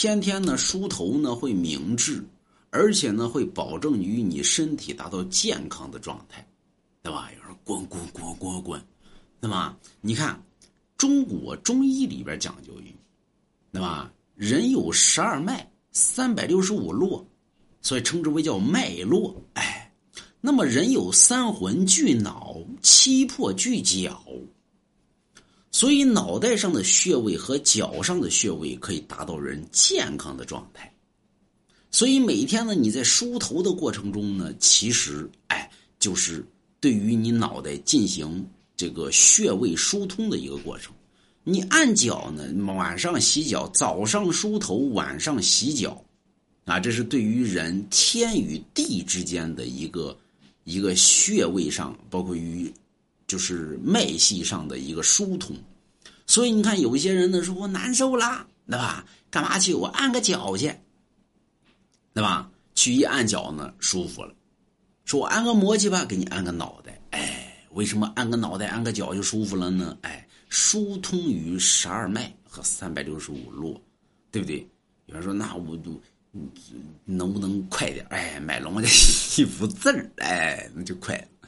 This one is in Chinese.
天天呢梳头呢会明智，而且呢会保证于你身体达到健康的状态，对吧？有人滚滚滚滚滚，对吧？你看，中国中医里边讲究于，对吧？人有十二脉，三百六十五络，所以称之为叫脉络。哎，那么人有三魂聚脑，七魄聚脚。所以，脑袋上的穴位和脚上的穴位可以达到人健康的状态。所以，每天呢，你在梳头的过程中呢，其实，哎，就是对于你脑袋进行这个穴位疏通的一个过程。你按脚呢，晚上洗脚，早上梳头，晚上洗脚，啊，这是对于人天与地之间的一个一个穴位上，包括于。就是脉系上的一个疏通，所以你看，有一些人呢说我难受啦，对吧？干嘛去？我按个脚去，对吧？去一按脚呢，舒服了。说我按个摩去吧，给你按个脑袋。哎，为什么按个脑袋、按个脚就舒服了呢？哎，疏通于十二脉和三百六十五络，对不对？有人说，那我都能不能快点？哎，买龙家一幅字儿，哎，那就快了。